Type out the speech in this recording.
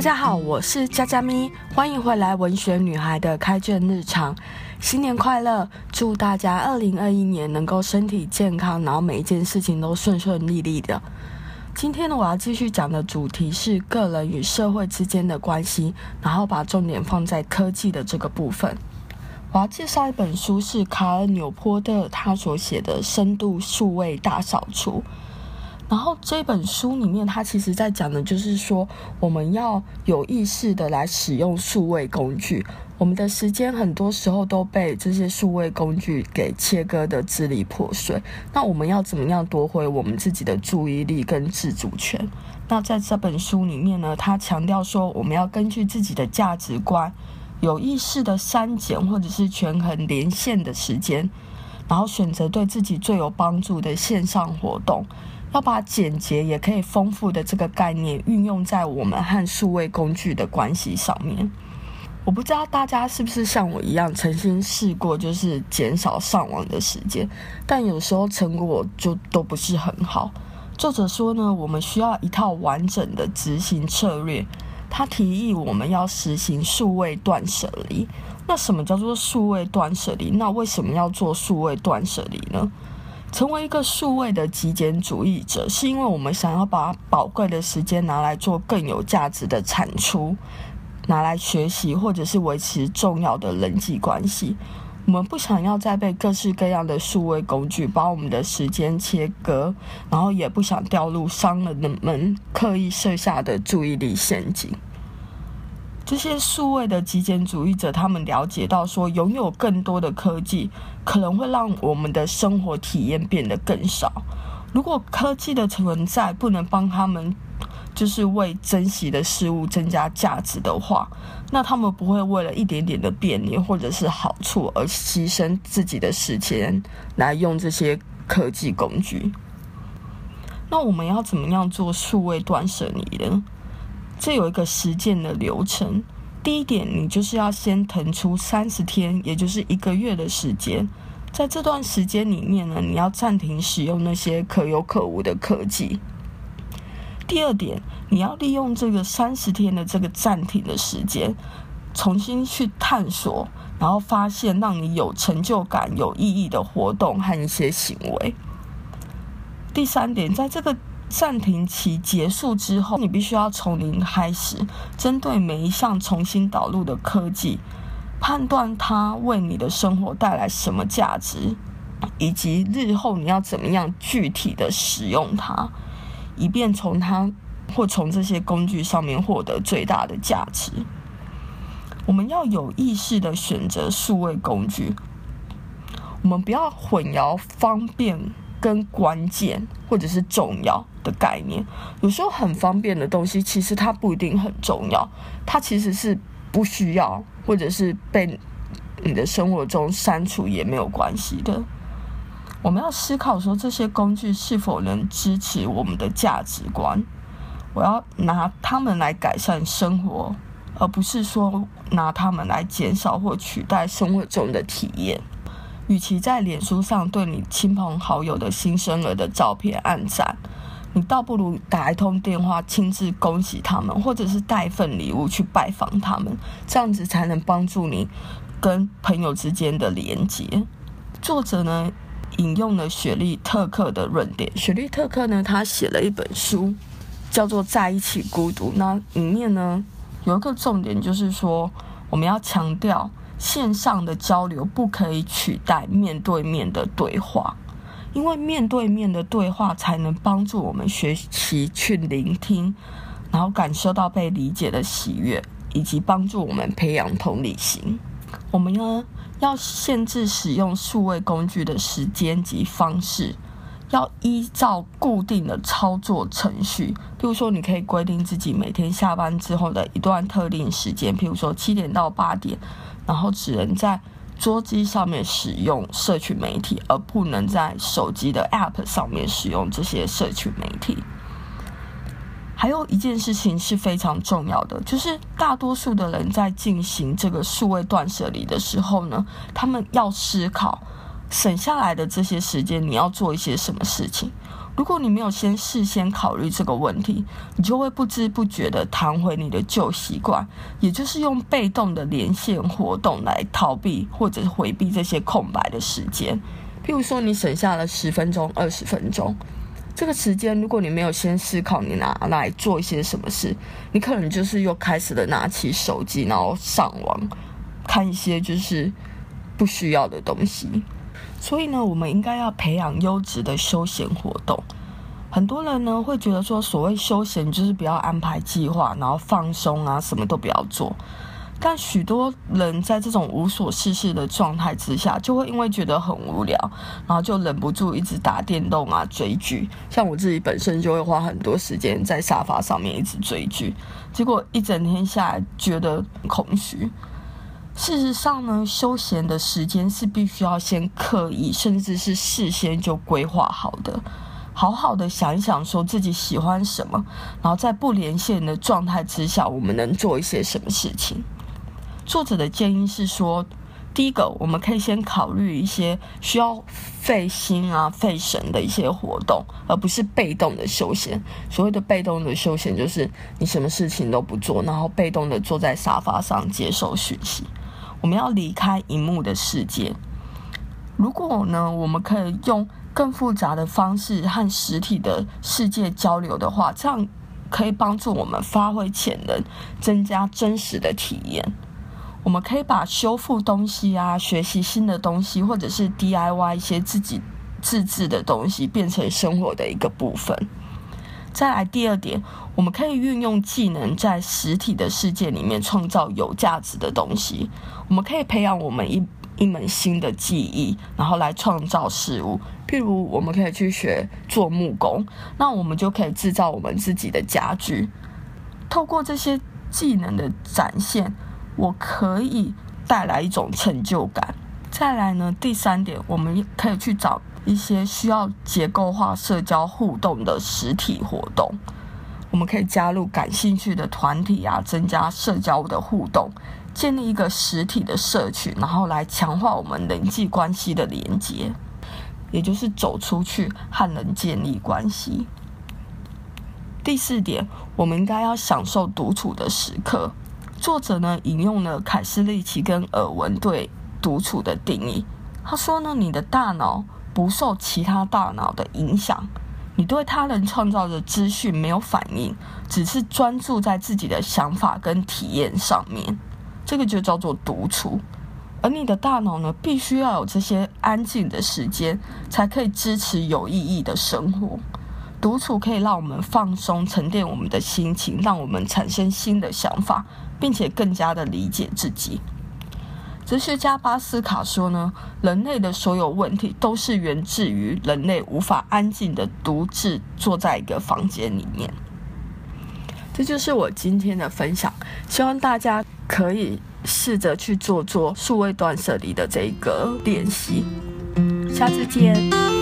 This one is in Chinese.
大家好，我是佳佳咪，欢迎回来文学女孩的开卷日常。新年快乐！祝大家二零二一年能够身体健康，然后每一件事情都顺顺利利的。今天呢，我要继续讲的主题是个人与社会之间的关系，然后把重点放在科技的这个部分。我要介绍一本书，是卡尔纽波特他所写的《深度数位大扫除》。然后这本书里面，它其实在讲的就是说，我们要有意识的来使用数位工具。我们的时间很多时候都被这些数位工具给切割得支离破碎。那我们要怎么样夺回我们自己的注意力跟自主权？那在这本书里面呢，他强调说，我们要根据自己的价值观，有意识的删减或者是权衡连线的时间，然后选择对自己最有帮助的线上活动。要把简洁也可以丰富的这个概念运用在我们和数位工具的关系上面。我不知道大家是不是像我一样，曾经试过就是减少上网的时间，但有时候成果就都不是很好。作者说呢，我们需要一套完整的执行策略。他提议我们要实行数位断舍离。那什么叫做数位断舍离？那为什么要做数位断舍离呢？成为一个数位的极简主义者，是因为我们想要把宝贵的时间拿来做更有价值的产出，拿来学习或者是维持重要的人际关系。我们不想要再被各式各样的数位工具把我们的时间切割，然后也不想掉入商人们刻意设下的注意力陷阱。这些数位的极简主义者，他们了解到说，拥有更多的科技可能会让我们的生活体验变得更少。如果科技的存在不能帮他们，就是为珍惜的事物增加价值的话，那他们不会为了一点点的便利或者是好处而牺牲自己的时间来用这些科技工具。那我们要怎么样做数位断舍离呢？这有一个实践的流程。第一点，你就是要先腾出三十天，也就是一个月的时间，在这段时间里面呢，你要暂停使用那些可有可无的科技。第二点，你要利用这个三十天的这个暂停的时间，重新去探索，然后发现让你有成就感、有意义的活动和一些行为。第三点，在这个暂停期结束之后，你必须要从零开始，针对每一项重新导入的科技，判断它为你的生活带来什么价值，以及日后你要怎么样具体的使用它，以便从它或从这些工具上面获得最大的价值。我们要有意识的选择数位工具，我们不要混淆方便跟关键或者是重要的概念，有时候很方便的东西，其实它不一定很重要，它其实是不需要，或者是被你的生活中删除也没有关系的。我们要思考说，这些工具是否能支持我们的价值观，我要拿它们来改善生活，而不是说拿它们来减少或取代生活中的体验。与其在脸书上对你亲朋好友的新生儿的照片按赞，你倒不如打一通电话亲自恭喜他们，或者是带份礼物去拜访他们，这样子才能帮助你跟朋友之间的连接。作者呢引用了雪莉特克的论点，雪莉特克呢他写了一本书叫做《在一起孤独》，那里面呢有一个重点就是说我们要强调。线上的交流不可以取代面对面的对话，因为面对面的对话才能帮助我们学习去聆听，然后感受到被理解的喜悦，以及帮助我们培养同理心。我们呢要限制使用数位工具的时间及方式，要依照固定的操作程序。譬如说，你可以规定自己每天下班之后的一段特定时间，譬如说七点到八点。然后只能在桌机上面使用社群媒体，而不能在手机的 App 上面使用这些社群媒体。还有一件事情是非常重要的，就是大多数的人在进行这个数位断舍离的时候呢，他们要思考省下来的这些时间，你要做一些什么事情。如果你没有先事先考虑这个问题，你就会不知不觉地弹回你的旧习惯，也就是用被动的连线活动来逃避或者回避这些空白的时间。譬如说，你省下了十分钟、二十分钟。这个时间，如果你没有先思考你拿来做一些什么事，你可能就是又开始了拿起手机，然后上网看一些就是不需要的东西。所以呢，我们应该要培养优质的休闲活动。很多人呢会觉得说，所谓休闲就是不要安排计划，然后放松啊，什么都不要做。但许多人在这种无所事事的状态之下，就会因为觉得很无聊，然后就忍不住一直打电动啊、追剧。像我自己本身就会花很多时间在沙发上面一直追剧，结果一整天下来觉得空虚。事实上呢，休闲的时间是必须要先刻意，甚至是事先就规划好的，好好的想一想，说自己喜欢什么，然后在不连线的状态之下，我们能做一些什么事情。作者的建议是说，第一个，我们可以先考虑一些需要费心啊、费神的一些活动，而不是被动的休闲。所谓的被动的休闲，就是你什么事情都不做，然后被动的坐在沙发上接受讯息。我们要离开荧幕的世界。如果呢，我们可以用更复杂的方式和实体的世界交流的话，这样可以帮助我们发挥潜能，增加真实的体验。我们可以把修复东西啊、学习新的东西，或者是 DIY 一些自己自制的东西，变成生活的一个部分。再来第二点，我们可以运用技能在实体的世界里面创造有价值的东西。我们可以培养我们一一门新的技艺，然后来创造事物。譬如，我们可以去学做木工，那我们就可以制造我们自己的家具。透过这些技能的展现。我可以带来一种成就感。再来呢，第三点，我们可以去找一些需要结构化社交互动的实体活动。我们可以加入感兴趣的团体啊，增加社交的互动，建立一个实体的社群，然后来强化我们人际关系的连接，也就是走出去和人建立关系。第四点，我们应该要享受独处的时刻。作者呢，引用了凯斯利奇跟尔文对独处的定义。他说呢，你的大脑不受其他大脑的影响，你对他人创造的资讯没有反应，只是专注在自己的想法跟体验上面，这个就叫做独处。而你的大脑呢，必须要有这些安静的时间，才可以支持有意义的生活。独处可以让我们放松、沉淀我们的心情，让我们产生新的想法。并且更加的理解自己。哲学家巴斯卡说呢，人类的所有问题都是源自于人类无法安静的独自坐在一个房间里面。这就是我今天的分享，希望大家可以试着去做做数位断舍离的这个练习。下次见。